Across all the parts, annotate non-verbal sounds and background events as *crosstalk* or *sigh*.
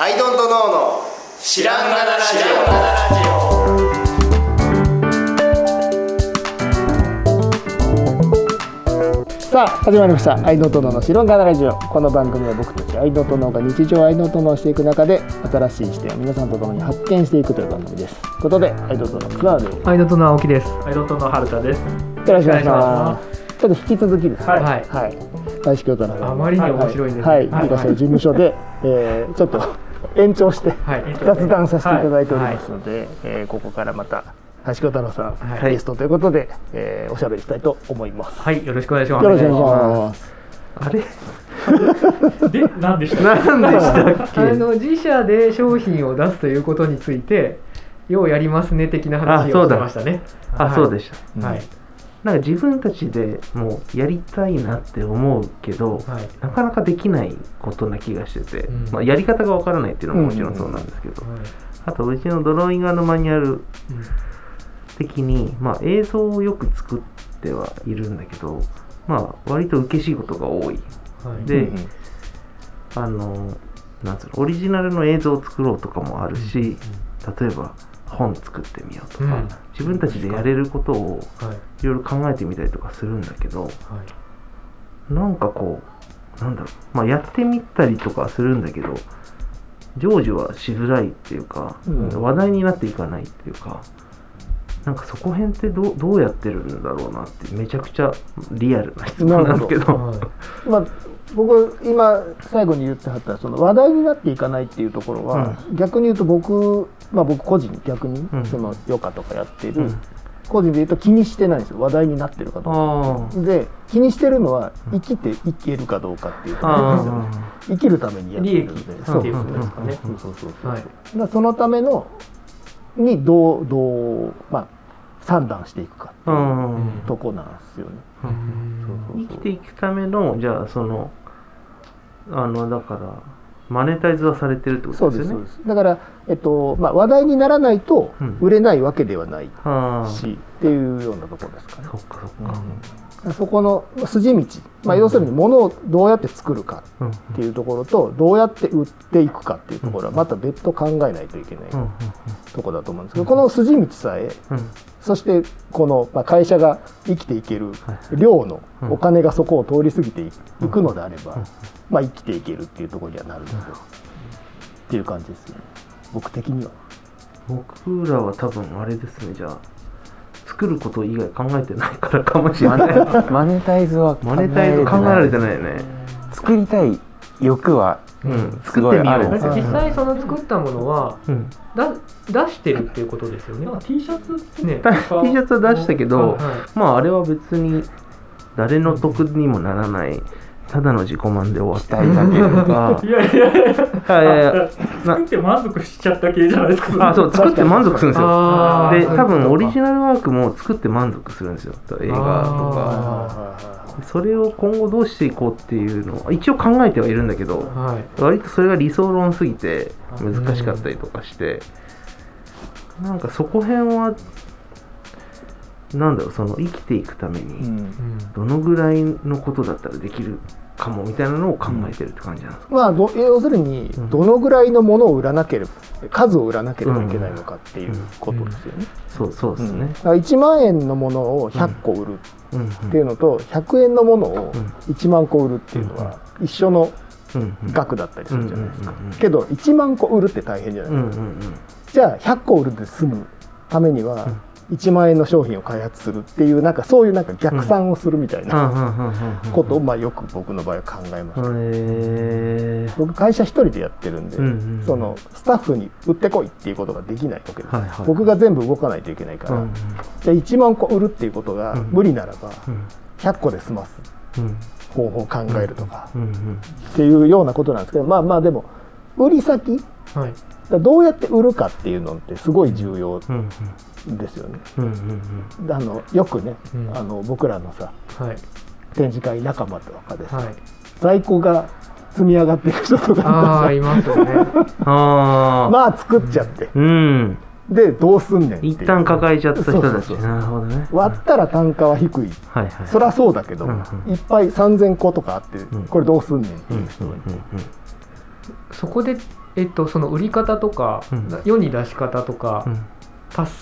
アイドントノーの知らんがなラジさあ始まりました「アイノトノの白ガナラジオ」この番組は僕たちアイノトノが日常アイノトノをしていく中で新しい視点を皆さんと共に発見していくという番組です。ということでアイノトノツアーでアイドントの青木です。アイドントの春田です。よろしくお願いします。ちょっと引き続きですね。はい。はい。はい。大志京都のあまりに面白いんですね。はい、はい、い。らっしゃる事務所で、えーちょっと延長してはい。雑談させていただいておりますので、えーここからまた橋子太郎さん、はいゲストということで、えーおしゃべりしたいと思います。はい。よろしくお願いします。よろしくお願いします。あれ？*laughs* で、何でしたっ何でしたあの自社で商品を出すということについて、ようやりますね的な話をしてましたね。あ、そうでした。はい。なんか自分たちでもうやりたいなって思うけど、はい。なかなかできないことな気がしてて、うん。まあ、やり方がわからないっていうのももちろんそうなんですけど、はいあとうちのドローイングのマニュアルうん的に、まあ、映像をよく作ってはいるんだけど、まあ、割と受けしいことが多い。はい。でうんあの、なんつうの、オリジナルの映像を作ろうとかもあるし、例えば本作ってみようとか、うん。自分たちでやれることをはい。いろいろ考えてみたりとかするんだけど、はい。なんかこう、なんだろう、まあ、やってみたりとかはするんだけど、成就はしづらいっていうか、うん。話題になっていかないっていうか、なんかそこ辺ってどうどうやってるんだろうなって、めちゃくちゃリアルな質問なんですけど、はい。まあ、僕今最後に言ってはったその話題になっていかないっていうところは、逆に言うと僕、まあ、僕個人逆にうん。その余暇とかやってる、うん。個人で言うと気にしてないんですよ。話題になってるかどうか。あで気にしてるのは生きていけるかどうかっていうところですよ。ねあ生きるためにやってるんで。そうっていうことですかねそうそうそうそうはい。だからそのためのにどうどうまあ算段していくかってあ、いううん。とこなんですよね。生きていくためのじゃあそのあのだからマネタイズはされてるってことですすよね。そうです。だからえっとまあ話題にならないとうん。売れないわけではないはあ。し、っていうようなところですかね。そ。っかそっか、そこのまあ筋道、まあ要するに物をどうやって作るかうん。っていうところとどうやって売っていくかっていうところはまた別途考えないといけないうん。うん。ところだと思うんですけど、この筋道さえうんそしてこのまあ会社が生きていける量のお金がそこを通り過ぎていくのであれば、まあ、生きていけるっていうところにはなるので、っていう感じですよね。僕的には。僕らは多分あれですねじゃあ作ること以外考えてないからかもしれない。*laughs* マネタイズはマネタイズ考えられてないよね。作りたい欲はうんすごいあるんですよ実際その作ったものはうんだ出してるっていうことですよね。け ?T シャツね。*laughs* T シャツは出したけど、はいまああれは別に誰の得にもならないただの自己満で終わっした。た *laughs* いだけとかいやいや。いや、あいや。いや作って満足しちゃった系じゃないですか。あそう作って満足するんですよ。で多分オリジナナルワークも作って満足するんですよ。映画とか。あそれを今後どうしていこうっていうのを一応考えてはいるんだけどはい。割とそれが理想論すぎて難しかったりとかしてなんかそこ辺はなんだろうその生きていくためうにん。どのぐらいのことだったらできるかもみたいなのを考えてるって感じなんですか、まあ、ど要するにうん。どのぐらいのものを売らなければ数を売らなければいけないのかっていうことですよね。そうそうですね。うん。だから1万円のものを100個売るっていうのと100円のものをうん。1万個売るっていうのは一緒の額だったりするじゃないですか。けど1万個売るって大変じゃないうんですか、じゃあ100個売るで済むためには1万円の商品を開発するっていうなんかそういうなんか逆算をするみたいなことをまあよく僕の場合は考えました、僕会社一人でやってるんで、うんうんそのスタッフに売ってこいっていうことができないわけです、はいはい僕が全部動かないといけないから、うんじゃあ1万個売るっていうことがうん無理ならばうん100個で済ます。うん。方法を考えるとか。っていうようなことなんですけどまあまあでも売り先。はい。どうやって売るかっていうのってすごい重要うんですよね。うんうんうん。あのよくね、うん。あの僕らのさはい。展示会仲間とかでさ、はい。在庫が積み上がっていく人とか。ああ、いますよね。*laughs* ああまあ作っちゃって、うん。でどうすんねんっていう。一旦抱えちゃった人たち。そうそうそうなるほどね。割ったら単価は低い。はいはい。そりゃそうだけど、うんうん。いっぱい3000個とかあって、ん。これどうすんねんっていう。人がいて、うんそこでえっとその売り方とか、うん。世に出し方とか、うん達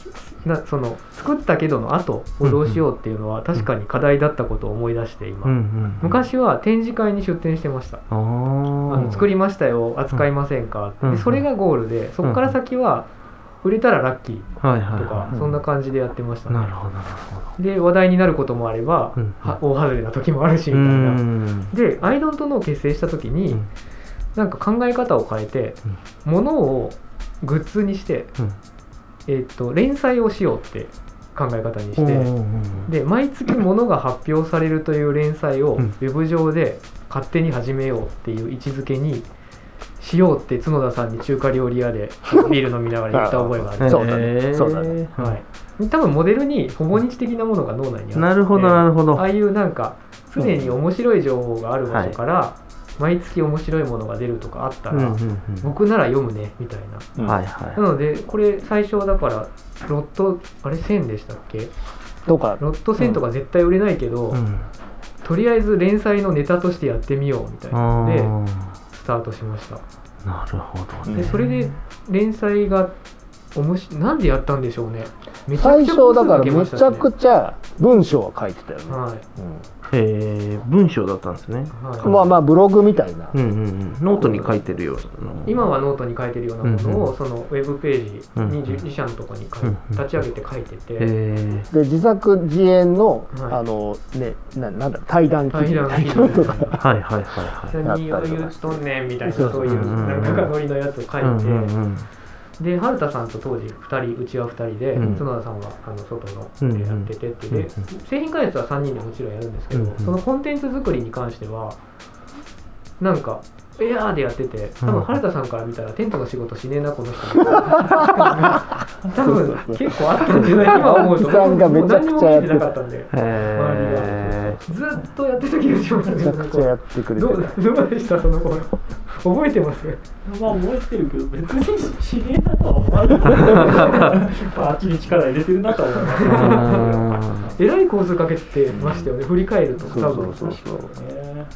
なその作ったけどの後をどうしようっていうのは確かに課題だったことを思い出して今、うんうん昔は展示会に出展してました。ああのー作りましたよ扱いませんか、うんでそれがゴールでそこから先は売れたらラッキーとか、はそんな感じでやってましたね。いなるほどなるほで話題になることもあれば、うん。は大外れな時もあるしどみたいな、んでアイドンとのを結成した時に、うん。なんか考え方を変えて、物をグッズにして、うんえっと連載をしようって考え方にして、うんうんうんで毎月物が発表されるという連載をウうん。ェブ上で勝手に始めようっていう位置づけにしようって角田さんに中華料理屋で *laughs* ビール飲みながら言った覚えがあるそうだね。へー。そうだね。はい、多分モデルにほぼ日的なものが脳内にあってなるほどなるほど。ああいうなんか常に面白い情報がある場所から、毎月面白いものが出るとかあったら、僕なら読むねみたいな。うん。はいはい。なのでこれ最初だからロットあれ1000でしたっけ？とかロット1000とか絶対売れないけど、うん。とりあえず連載のネタとしてやってみようみたいなのであスタートしました。ーなるほどね。でそれで連載がおもしなんでやったんでしょうね。めちゃ最くちゃ初だから部数めちゃくちゃ文章は書いてたよね、はい。えー文章だったんですね。はい。うんまあまあブログみたいな、うんうんうん。ノートに書いてるような今はノートに書いてるようなものを、うんそのウェブページにうん自社のとこに書いうん立ち上げて書いてて、えで自作自演の、はい。あのねななんだろう対談記事。みたいなのとかー、はいはいはいはい。何を言うとんねんみたいなそうそういううん。なんかノリのやつを書いて、うんうんうんで春田さんと当時2人うちは2人で、うん。角田さんはあの外のうん。でやっててって、でうん。うん製品開発は3人でもちろんやるんですけど、うん。うん。そのコンテンツ作りに関してはなんかエアーでやってて多分春田さんから見たらテントの仕事しねえなこの人。*laughs* 多分結構あったんじゃない今思うと青木さんがめちゃくちゃやってた。もう何にも見てなかったんで。えずっとやってた気がしますめちゃくちゃやってくれてどうでした？その頃。覚えてますまあ覚えてるけど別に知り合いだとは思わない。まああっちに力入れてるなとは思いますらい構図かけてましたよね振り返ると多分。そうそうそうね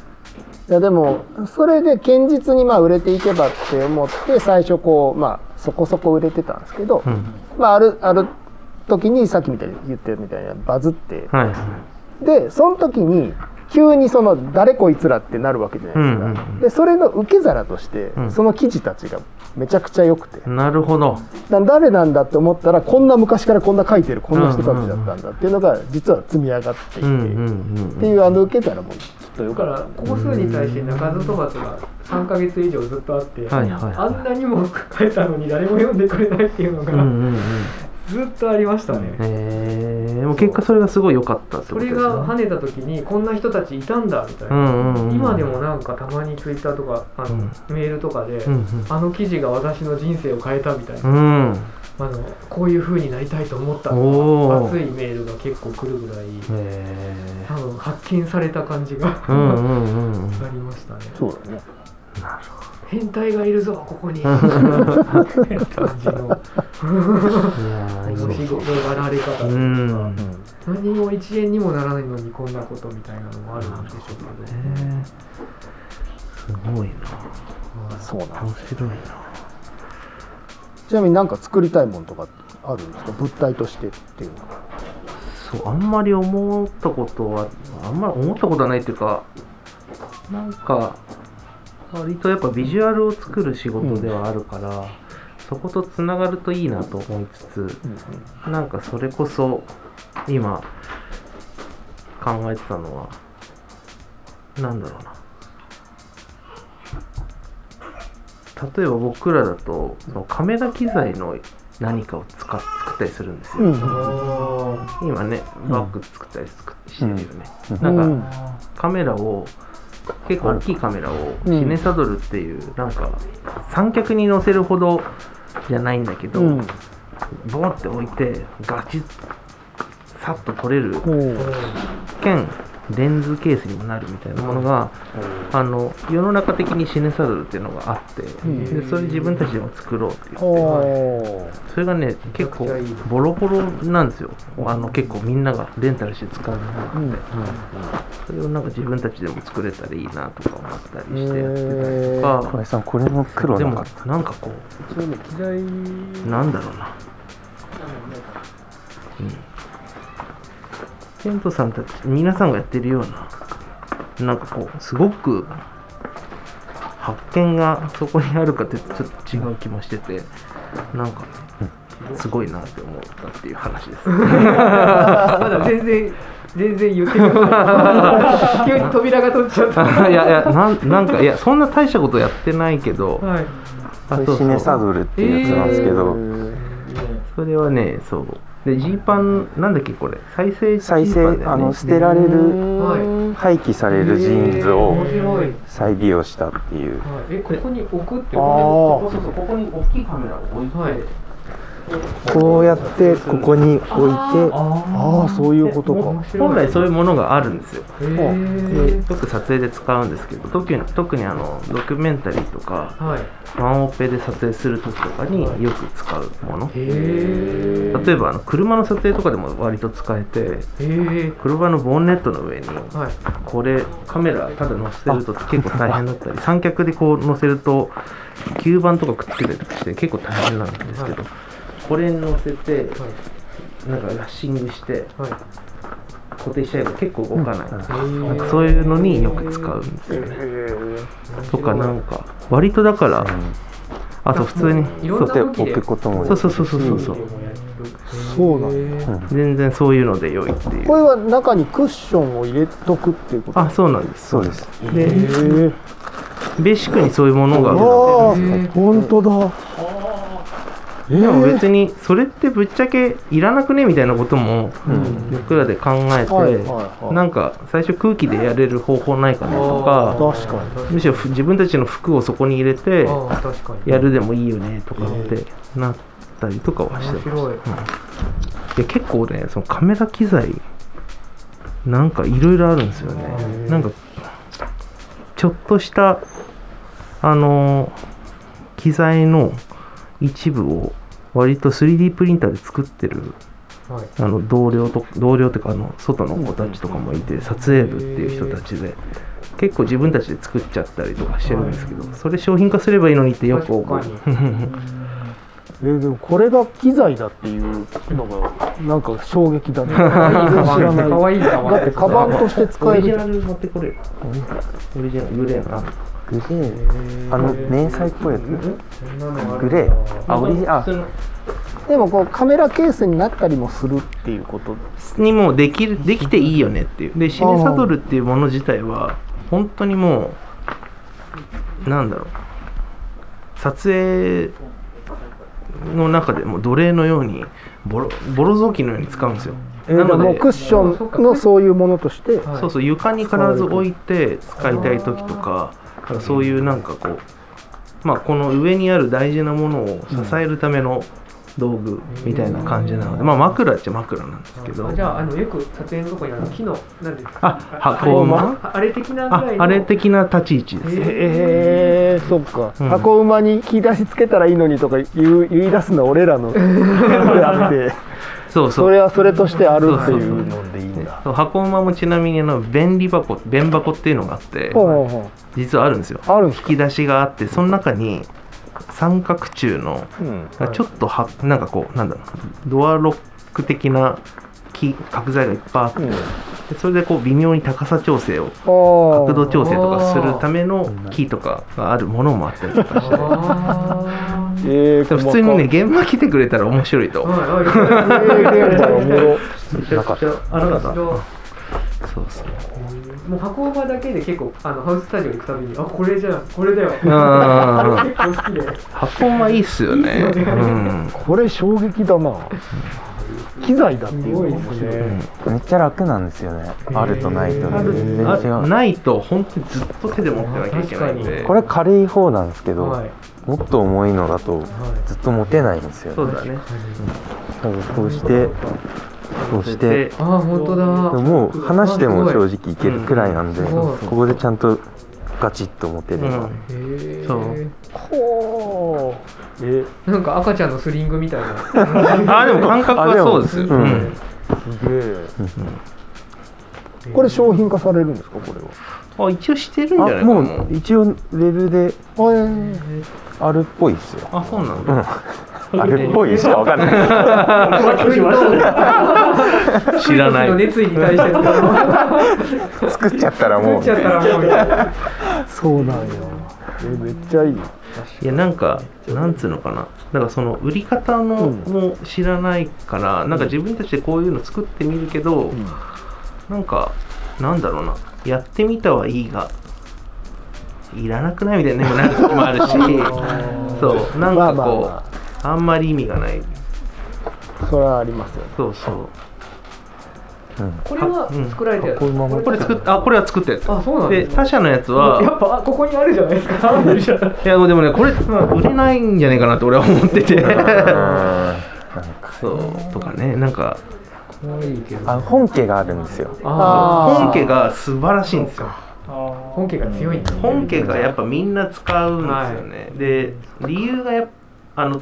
いやでもそれで堅実にまあ売れていけばって思って最初こうまあそこそこ売れてたんですけど、うん。まああるある時にさっきみたいに言ってるみたいなバズって。はいでその時に急にその誰こいつらってなるわけじゃないですか、うんうんうん。でそれの受け皿として、うん。その記事たちがめちゃくちゃ良くて、なるほど。だ誰なんだって思ったらこんな昔からこんな書いてるこんな人たちだったんだっていうのが実は積み上がっていて、うんうんうん。っていうあの受け皿もとかから個数に対して鳴かず飛ばずが3ヶ月以上ずっとあって、はいはいはい。あんなにも書いたのに誰も読んでくれないっていうのがうんうんうん。ずっとありましたね、えー、でも結果それがすごい良かったってそれことですね。が跳ねた時にこんな人たちいたんだみたいな、うんうんうん。今でもなんかたまにツイッターとかあの、うん。メールとかで、うんあの記事が私の人生を変えたみたいな、うんうんあのこういう風になりたいと思った熱いメールが結構来るぐらいえ多分発見された感じが、ー、うんうんありましたね。そうだね。なる変態がいるぞここに。*laughs* 感じの。ほどいやーいい面ね白がられ方とか、うん。何も一円にもならないのにこんなことみたいなのもあるんでしょうけど、えーすごいな。そうなん面です白いなちなみに何か作りたいものとかあるんですか？物体としてっていうのは。そうあんまり思ったことはあんまり思ったことはないっていうかなんか割とやっぱビジュアルを作る仕事ではあるから、そことつながるといいなと思いつつなんかそれこそ今考えてたのはなんだろうな例えば僕らだとそのカメラ機材の何かを使っ作ったりするんですよ、うん。今ねバッグ作ったり作してるよね、うん。なんかカメラを結構大きいカメラをうん。シネサドルっていうなんか三脚に乗せるほどじゃないんだけど、うん。ボンって置いてガチッさっと撮れるレンズケースにもなるみたいなものが、あの世の中的にシネサドルっていうのがあって、でそれ自分たちでも作ろうって言ってそれがね結構ボロボロなんですよ。あの結構みんながレンタルして使うものがあって、うん。それをなんか自分たちでも作れたらいいなとか思ったりしてやってたりとか、小林さんこれも黒でもなかった。なんかこそういうなんだろうなテントさんたち皆さんがやってるようななんかこうすごく発見がそこにあるかってちょっと違う気もしててなんかすごいなって思ったっていう話です。*laughs* まだ全然全然言ってください。*laughs* 急に扉が閉じちゃった。いやいやなんなんかいやそんな大したことやってないけど、はい。これシネサドルっていうやつなんですけど、それはねそうでジーパンなんだっけこれ。再生ジーパン再だよね。生あの捨てられるは廃棄されるジーンズを面白い、はい、再利用したっていう。えここに置くってあこーそうそうここに大きいカメラを置いて、はいこうやってここに置いてああそういうことか。本来そういうものがあるんですよ。へーよく撮影で使うんですけど特に特にあのドキュメンタリーとかはい。ワンオペで撮影する時とかによく使うもの。例えばあの車の撮影とかでも割と使えて車のボンネットの上にはい。これカメラただ載せると結構大変だったり *laughs* 三脚でこう載せると吸盤とかくっつけたりして結構大変なんですけど、これに載せてなんかラッシングしてはい。固定しちゃえば結構動かない、へなんかそういうのによく使うんですよね。とかなんか割とだからあと普通にそう置くこともそうそうそうそうそう。そうそうなんだ。全然そういうので良いっていう。これは中にクッションを入れとくっていうこと？あそうなんです。そうです。でベーシックにそういうものがあるあので。あ本当だえでも別にそれってぶっちゃけいらなくねみたいなことも僕らで考えて、はいはいはい。なんか最初空気でやれる方法ないかなとかむしろふ自分たちの服をそこに入れてやるでもいいよねとかってなったりとかはしてます。結構ねそのカメラ機材なんかいろいろあるんですよね。なんかちょっとしたあの機材の一部を割と 3D プリンターで作ってるはい。あの同僚と同僚というかあの外の子たちとかもいて撮影部っていう人たちで結構自分たちで作っちゃったりとかしてるんですけどそれ商品化すればいいのにってよく思う。確 *laughs* えでもこれが機材だっていうのがなんか衝撃だね。か全然知らな。いかわいいかわいいだってカバンとして使オえる。じゃんリジナル持ってこれる。オリジナルグレーなあの迷彩っぽいやつ？グレー。あオリジでもこうカメラケースになったりもするっていうことにもうできるできていいよねっていう。でシネサドルっていうもの自体は本当にもうなんだろう。撮影の中でも奴隷のようにボロボロ雑巾のように使うんですよ。えー、でもクッションのそういうものとして。はいそうそう床に必ず置いて使いたい時とかかそういうなんかこうまあこの上にある大事なものを支えるための道具みたいな感じなのでまあ枕っちゃ枕なんですけど。あじゃああのよく撮影のとこにあの木のなんていうんですあか箱馬？ああれ的なぐらいの？ああれ的な立ち位置です。えー、そっか、うん。箱馬に引き出しつけたらいいのにとか言う言い出すのは俺らのであって。*laughs* そうそそうれはそれとしてあるっていう。のでいいんだ箱馬もちなみにあの便利箱便箱っていうのがあって実はあるんですよ。引き出しがあってその中に三角柱のうん。ちょっとはなんかこうなんだろうドアロック的な木角材がいっぱいあって、うん。でそれでこう微妙に高さ調整を角角度調整とかするためのキー。とかがあるものもあったりとかして。あえー、でも普通にね現場来てくれたら面白いと。そうそう。もう箱馬だけで結構あのハウススタジオ行くたびにあこれじゃんこれだよ。あ結構好きで。*laughs* 箱馬いいっすよね。いいっすよね。うん。これ衝撃だな機材だっていうのが面白いすごい。ですねめっちゃ楽なんですよね。あるとないと全然違う。あないと本当にずっと手で持ってなきゃいけないんで。これ軽い方なんですけど、はい。もっと重いのだとずっと持てないんですよ、そうだね。だからこうしてそうして。ああ本当だ。もう話しても正直いけるくらいなんで、うん。ここでちゃんとガチッと持てれば、うん。へえそう。ほう。え。なんか赤ちゃんのスリングみたいな。*laughs* あでも感覚はそうです。よ、あでもうん。うん。すげえ。これ商品化されるんですかこれは？あ一応してるんじゃないかな。あもう一応ウェブであるっぽいですよ。あそうなんだ、*laughs* あるっぽいしかわかんない。*laughs* 知らない。の熱意に対して。作っちゃったらもう。作っちゃったらもう。みたいなそうなんや。えめっちゃいい。いやなんかなんつうのかな。だからその売り方のうん。も知らないから、なんか自分たちでこういうの作ってみるけど、なんかなんだろうなやってみたはいいがいらなくないみたいなねなる時もあるし *laughs* そうなんかこう、まあまあまあ。んまり意味がない。あそれはありますよね。そうそう。これは作られたやつ、こういうままこれ作っあこれは作ったやつ。あそうなんで他社のやつはやっぱあここにあるじゃないですか。*laughs* いやでもねこれ売れないんじゃないかなって俺は思ってて。なんかそうとかねなんかあ本家があるんですよ。あ本家が素晴らしいんですよ。本家が強いんだ。本家がやっぱみんな使うんですよね、で理由がやっぱあの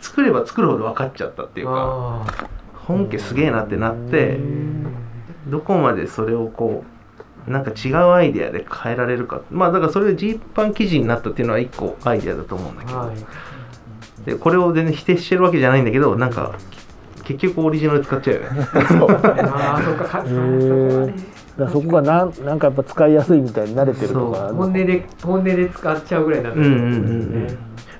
作れば作るほど分かっちゃったっていうかあ本家すげえなってなってどこまでそれをこうなんか違うアイデアで変えられるか。まあだからそれでジーパン記事になったっていうのは一個アイデアだと思うんだけど、ーはい。でこれを全然否定してるわけじゃないんだけどなんか結局オリジナル使っちゃうよね。*laughs* あーそっかそこがなんなんかやっぱ使いやすいみたいに慣れてるとかそう。本音で本音で使っちゃうぐらいになってるうんうんうん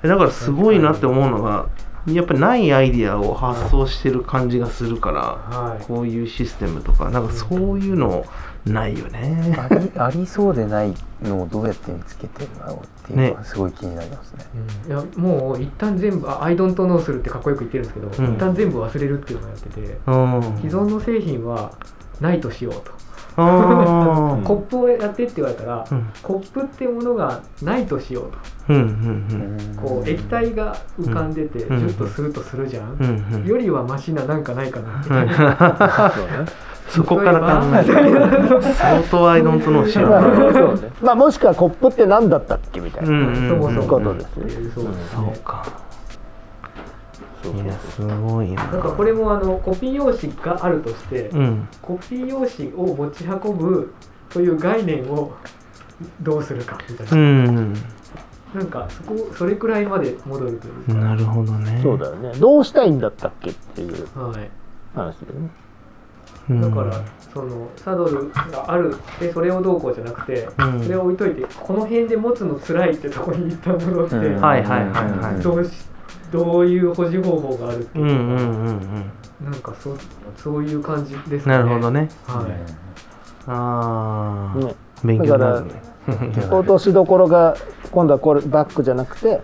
うん。だからすごいなって思うのがやっぱりないアイディアを発想してる感じがするから、はい。こういうシステムとかなんかそういうのないよね。あり *laughs* ありそうでないのをどうやって見つけてるんだろうっていうのはすごい気になりますね。いやもう一旦全部あ「アイドントノーするってかっこよく言ってるんですけど、うん。一旦全部忘れるっていうのをやっててうん、既存の製品はないとしようと、コップをやってって言われたら、うん。コップってものがないとしようと。うんうんこう液体が浮かんでてジうんュッとするとするじゃん、うんうん。うんよりはマシななんかないかな。みたいな、そうね。そこから考える相当アイドントノーしようね。まあもしくはコップって何だったっけみたいな、うんうんそもそもことですっていうそうですね。そうかそういやすごいな。なんかこれもあのコピー用紙があるとして、うん。コピー用紙を持ち運ぶという概念をどうするかみたいな、うん。なんかそこそれくらいまで戻るというか、なるほどね。そうだよね。どうしたいんだったっけっていうはい、話だよね。うん。だからそのサドルがあるでそれをどうこうじゃなくて、うん。それを置いといてこの辺で持つの辛いってとこに一旦戻って、いはいはいはい。どうしどういう保持方法があるっていううんか、うんうんなんかそそういう感じですうんなるほどね。はい、ああ、ね。勉強になるね。*laughs* 落としどころが今度はこれバッグじゃなくて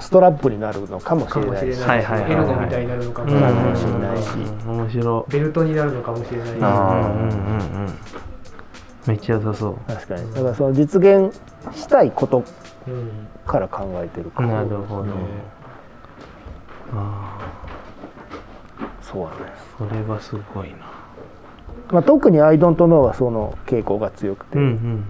ストラップになるのかもしれないし。しれないし、はいはいはいはい。エルゴみたいになるのかもうんしれないし、面白い。ベルトになるのかもしれないし、うんうんうんうん。めっちゃ良さそう。確かに。だからその実現したいことうんから考えてるから。なるほど、あそうだね、あそれはすごいな。まあ、特に「アイドントノーはその傾向が強くて、うんうん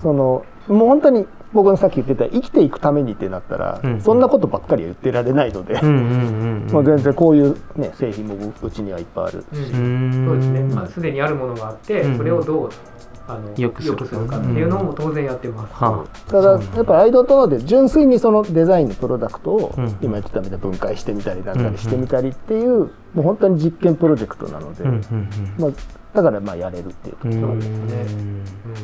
そのもう本当に僕のさっき言ってた生きていくためにってなったら、うんそんなことばっかりは言ってられないので、全然こういう、ね、製品もうちにはいっぱいあるうんうーん。そうですね、まあ、すでにあるものがあって、うん。それをどうあの良くする。かっていうのも当然やってます、はただやっぱアイドントノーで純粋にそのデザインのプロダクトをうん。今言ってたみたいに分解してみたりなんかにしてみたりっていう、もう本当に実験プロジェクトなので、うんうんまあ、だからまあやれるっていうとうんころですね。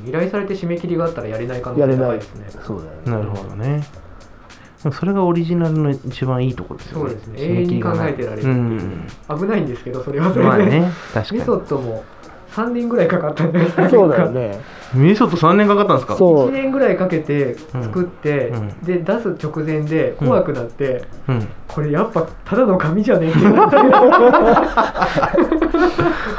うん。依頼されて締め切りがあったらやれない可能性やれないですね。そうだよね。なるほどね。それがオリジナルの一番いいところですよね。そうですね。永遠に考えてられるっていう。うん。危ないんですけどそれはそれで、まあね確かメにソッドも3年ぐらいかかったんじゃないですかそうだよね。メソッド3年かかったんですか？そう。1年ぐらいかけて作って、うん。うんで出す直前で怖くなって、うん。これやっぱただの紙じゃねえってなったり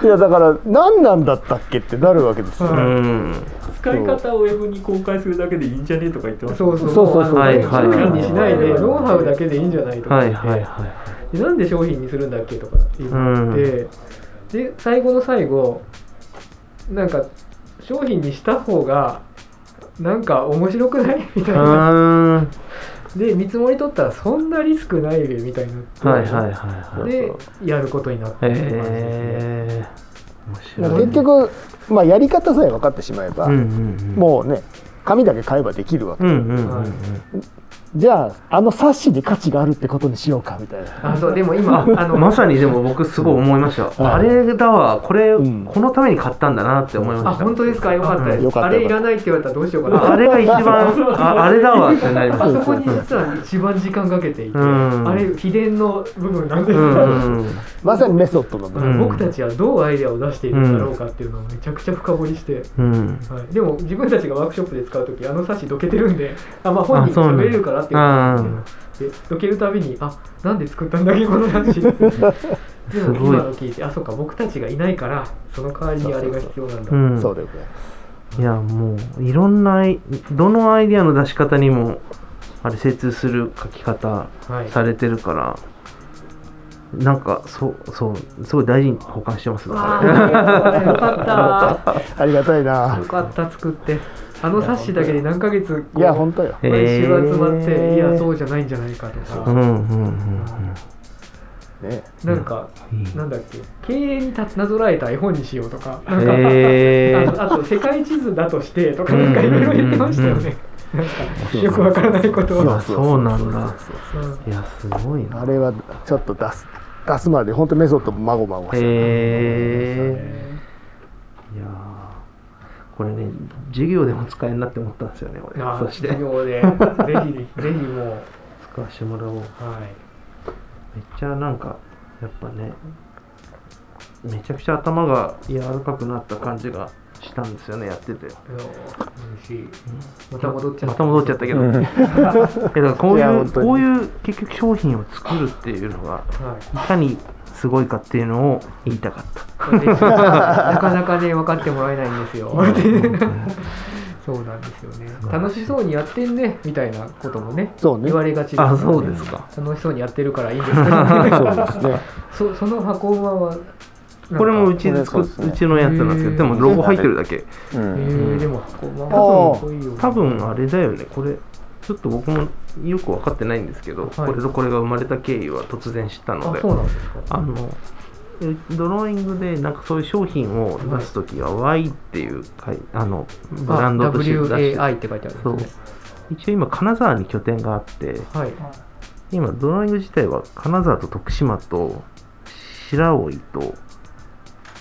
いやだから何なんだったっけってなるわけですよ、うはいん。使い方をウェブに公開するだけでいいんじゃねとか言ってます。そうそう。そうそうそうはいはい商品にしないでノウハウだけでいいんじゃないとかは言って、いはいはいでなんで商品にするんだっけとか言って、で最後の最後なんか商品にした方がなんか面白くないみたいうなで見積もり取ったらそんなリスクないべみたいになって、はいはいはいはいでやることになってる感じですね面白い。結局、まあ、やり方さえ分かってしまえば、うんうんうん。もうね紙だけ買えばできるわけ、うんうんうんうん。じゃああの冊子に価値があるってことにしようかみたいな。あそうでも今あのまさにでも僕すごい思いました、はいあれだわこれ、うん。このために買ったんだなって思いあました。本当ですか？よかったです、うん。よかった。あれいらないって言われたらどうしようかな。あれが一番ああれだわってなりまあすそこに実は一番時間かけていて、うん。あれ秘伝の部分なんですうよ、んうん。まさにメソッドの部分、うん。僕たちはどうアイデアを出しているんだろうかっていうのをめちゃくちゃ深掘りして、うん。はい、でも自分たちがワークショップで使う時あの冊子どけてるんであまあ本人喋れるからっていうことなんでどでどけるたびにあなんで作ったんだっけこの冊子 *laughs* でもごい。今の聞いてあそうか僕たちがいないからその代わりにあれが必要なんだ。うん。そうでございます。いやもういろんなどのアイディアの出し方にもあれ精通する書き方はい。されてるから、なんかそうそうすごい大事に保管してますねよかった。*laughs* ありがたいな。よかった作ってあの冊子だけで何ヶ月いや本当よ。え毎週集まって、いやそうじゃないんじゃないかとか、うんうんう。んね。なんか、うん。いいなんだっけ経営にたなぞらえた絵本にしようとかなんか、あのあと世界地図だとしてとかなんかいろいろ言ってましたよね、なんかよくわからないことを。あそうなんだ。うんいやすごいな。あれはちょっと出す出すまで本当メソッドもまごまごしてへえいやー。これね授業でも使えんなって思ったんですよね俺。あそして。授業で。*laughs* ぜひぜひもう。使わせてもらおう。はい。めっちゃなんかやっぱねめちゃくちゃ頭が柔らかくなった感じがしたんですよねやってて。いや嬉しい。また戻っちゃった。また戻っちゃったけど、う *laughs* だからこういうこういう結局商品を作るっていうのがはい。いかにすごいかっていうのを言いたかった。なかなかね分かってもらえないんですよ。そうなんですよね。楽しそうにやってんねみたいなこともねそうね。言われがちですあそうですか。楽しそうにやってるからいいんですけど、そうですね。そその箱馬はこれもうちで作ううちのやつなんですけどでもロゴ入ってるだけ。うえでも箱馬多分あれだよね。これちょっと僕もよく分かってないんですけど、はいこれとこれが生まれた経緯は突然知ったのであのえドローイングでなんかそういう商品を出す時は Y っていうあのブランドとして出して WAI って書いてあるんですね。一応今金沢に拠点があってはい。今ドローイング自体は金沢と徳島と白老と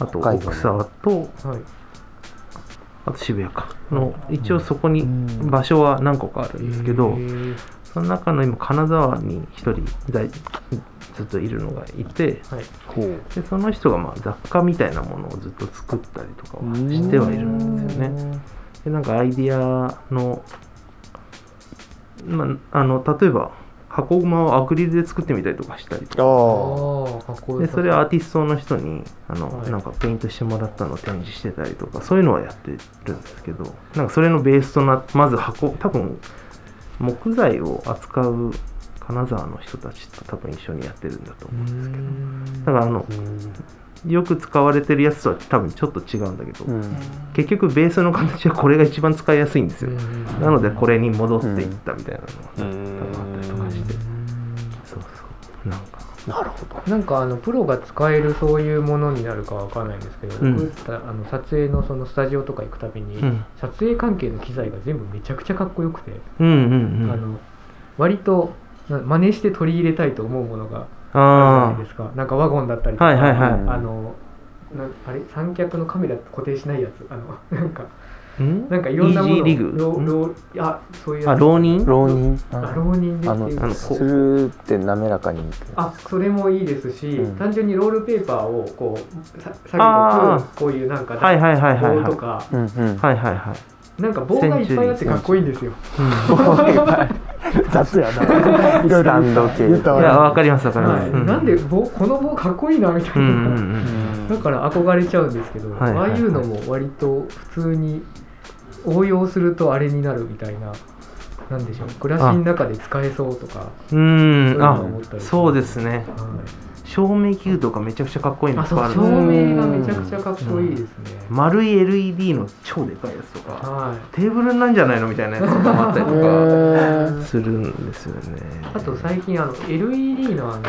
あと奥沢とはい。あと渋谷か。の一応そこにうん。場所は何個かあるんですけど、その中の今金沢に一人在ずっといるのがいてはい。でその人がまあ雑貨みたいなものをずっと作ったりとかはしてはいるんですよね。でなんかアイディアの,、まあ、あの例えば箱馬をアクリルで作ってみたりとかしたりとあか。でそれはアーティストの人にあの、はい。なんかペイントしてもらったのを展示してたりとかそういうのはやってるんですけどなんかそれのベースとなまず箱多分木材を扱う金沢の人たちと多分一緒にやってるんだと思うんですけど。だからあのよく使われてるやつとは多分ちょっと違うんだけど、うん。結局ベースの形はこれが一番使いやすいんですよ、うんなのでこれに戻っていったみたいなのが多うん。分あったりとかして。そうそう。なんか。なるほど。なんかあのプロが使えるそういうものになるかわかんないんですけど、うん。あの撮影のそのスタジオとか行くたびに、うん。撮影関係の機材が全部めちゃくちゃかっこよくて、うんうんうん。あの割とな真似して取り入れたいと思うものがあるじゃあないですか。なんかワゴンだったりとか、はいはいはい。あのなあれ？三脚のカメラ固定しないやつ。あの *laughs* なんかあん？なんかいろんなものイージーリグロん？ロあそういうやつ。あ浪人？浪人。あ浪人であのっていう。かあのスルーって滑らかに。あそれもいいですし、うん。単純にロールペーパーをこうさ下あーげとくこういうなんかはいはいはいはいはい。棒とか。うんうん。はいはいはい。なんか棒がいっぱいあってかっこいいんですよ。*laughs* *laughs* 雑やな。*laughs* いろいろ。言ったわいやわかりますわかります、なんで棒この棒かっこいいなみたいな、だから憧れちゃうんですけど、ああいうのも割と普通に応用するとあれになるみたいな。なんでしょう。暮らしの中で使えそうとか、うん。そうあそうですね。は照明器具とかめちゃくちゃかっこいいのいっあそうぱいあるん。照明がめちゃくちゃかっこいいですね、丸い LED の超でかいやつとかはい。テーブルなんじゃないのみたいなやつとかもあったりとへかーするんですよね。あと最近あの LED のあの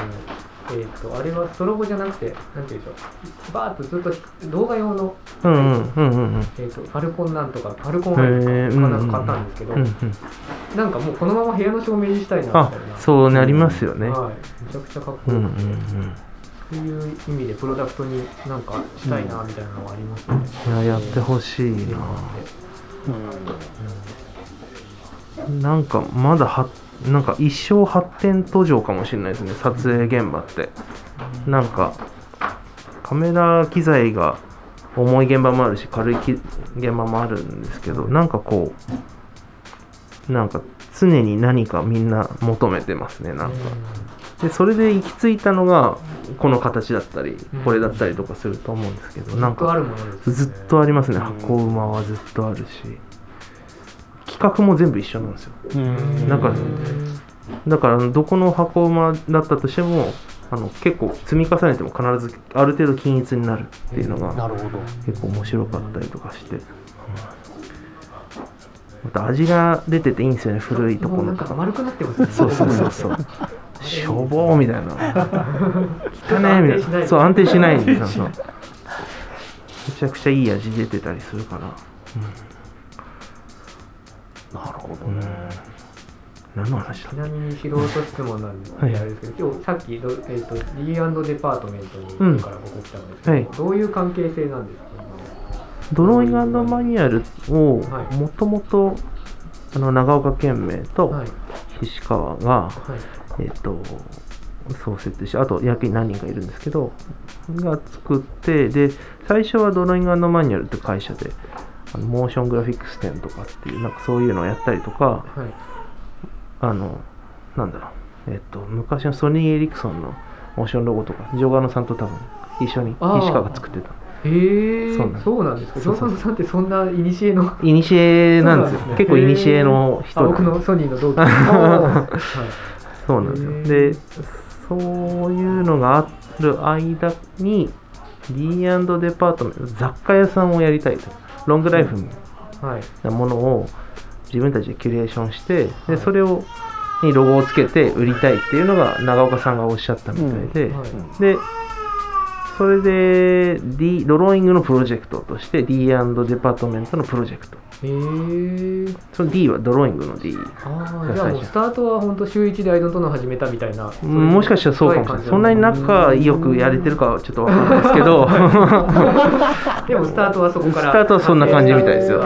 えー、とあれはストロボじゃなくてなんていうんでしょう。バーッとずっと動画用の、うんうんうんうんうん。えー、とファルコンなんとかファルコンアイへーかなんか買ったんですけど、うんうんなんかもうこのまま部屋の照明にしたいなみたいあなそうなりますよね、はい、めちゃくちゃかっこうんうんいい、そういう意味でプロダクトになんかしたいなみたいなのがありますね、うんいややってほしいな。なんかまだはなんか一生発展途上かもしれないですね撮影現場って。なんかカメラ機材が重い現場もあるし軽いき現場もあるんですけどなんかこうなんか常に何かみんな求めてますねなんか。でそれで行き着いたのがこの形だったりこれだったりとかすると思うんですけどなんかずっとありますね。箱馬はずっとあるし企画も全部一緒なんですよ。なんかだからどこの箱馬だったとしてもあの結構積み重ねても必ずある程度均一になるっていうのが結構面白かったりとかして。また味が出てていいんですよね。古いところとか。か丸くなってますね。そうそうそうそう。しょぼーみたいな。汚ねみたいな。そう安定しないんでめちゃくちゃいい味出てたりするからなるほどうん、うんね。何の話だ？ちなみに素人質問なんで、はい。あれですけど今日さっきど、えー、と D& デパートメントうんにから僕来たんですけど、はい。どういう関係性なんですか？ドローイングマニュアルをはい。もともとあの長岡県名とはい。菱川が、はい。えっ、と創設してあと役員何人かいるんですけどが作ってで最初はドローイングマニュアルって会社であのモーショングラフィックス展とかっていうなんかそういうのをやったりとかはい。あのなんだろう。えっ、と昔のソニー・エリクソンのモーションロゴとかジョガノさんと多分一緒にあー。菱川が作ってた。へえそうなんです。そうなんですか。ジョーサンさんってそんないにしえなんですよ。そうなんですね。結構いにしえの人。あ僕のソニーの同期。*laughs* そうなんですよ。へで、そういうのがある間に、D& デパートメント、雑貨屋さんをやりたいと。ロングライフはい。なものを自分たちでキュレーションして、でそれをにロゴをつけて売りたいっていうのが長岡さんがおっしゃったみたいで、はい。で、それで、D、ドローイングのプロジェクトとして D& デパートメントのプロジェクト。へえその D はドローイングの D。ああじゃあもうスタートは本当週一でアイドントノー始めたみたいな。うんもしかしたらそうかもしれない。そんなに仲良くやれてるかはちょっとわかんないですけど、*laughs* でもスタートはそこから。スタートはそんな感じみたいですよ。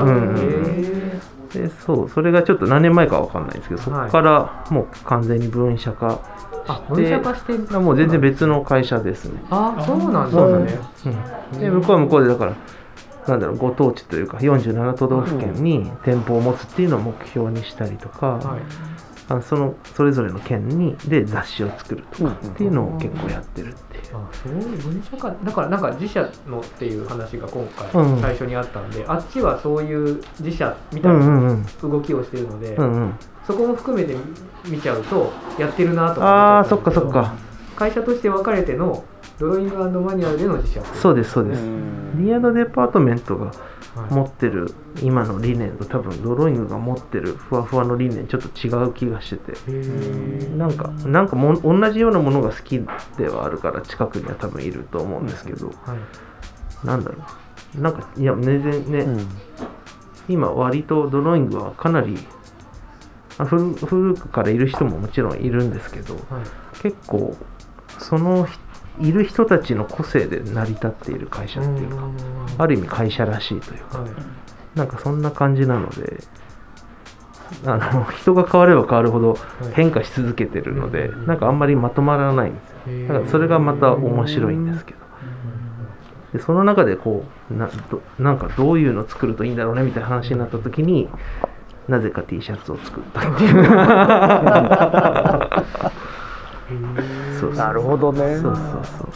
でそうそれがちょっと何年前かわかんないですけど、そこからもう完全に分社化あ分して、社化してもう全然別の会社ですね。あそうなんですね。うん、で向こうは向こうでだから、なんだろう、ご当地というか、47都道府県に店舗を持つっていうのを目標にしたりとか、はい。あのそのそれぞれの県にで雑誌を作るとかっていうのを結構やってるっていう。あそういう分社化だからなんか自社のっていう話が今うん。回最初にあったんで、あっちはそういう自社みたいうんうなんうん。動きをしてるので、うんうん、そこも含めて見ちゃうとやってるなとああそっかそっか。会社として分かれてのドローイングマニュアルでの自社そうですそうです。リアドデパートメントがはい。持ってる今の理念と多分ドローイングが持ってるふわふわの理念ちょっと違う気がしてて。なんかなんかも同じようなものが好きではあるから近くには多分いると思うんですけど、はい。なんだろう。なんかいや全然ね、うん。今割とドローイングはかなりあ古古くからいる人ももちろんいるんですけどはい。結構そのひいる人たちの個性で成り立っている会社っていうかある意味会社らしいというかはい。なんかそんな感じなのであの人が変われば変わるほど変化し続けてるので、うん。なんかあんまりまとまらないんですよ。だからそれがまた面白いんですけど。でその中でこうなどなんかどういうの作るといいんだろうねみたいな話になった時になぜか T シャツを作ったっていう *laughs* そうそうなるほどね。そうそうそう。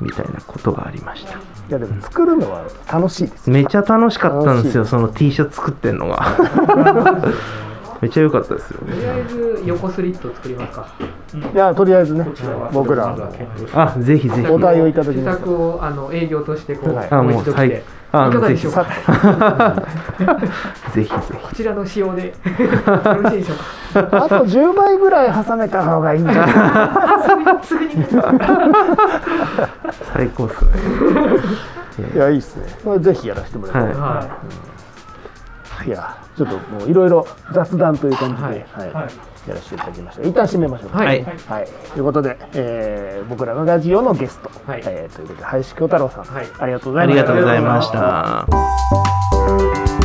みたいなことがありました。いやでも作るのは楽しいですよ。めちゃ楽しかったんですよ。その T シャツ作ってんのが。*laughs* めっちゃ良かったですよ。とりあえず横スリット作りますか。いやとりあえずね僕ら。あぜひぜひ。お題をいただき自ました作をあの営業としてこう、はい。あもう最もう一度来て。あいかがでしょうか？ぜひ *laughs* ぜこちらの仕様で。*laughs* よろしいでしょうか？あと10枚ぐらい挟めた方がいいんじゃない？*laughs* すぐ最高っすね。いやいいっすね。これぜひやらせてもらいたい、はい。はい。やちょっともういろいろ雑談という感じで、ははいい。はいやらせていただきました一旦締めましょう。かはい。はい。はい、ということで、えー僕らのラジオのゲスト、はい。えーということで林京太郎さん、はい。ありがとうございました。ありがとうございました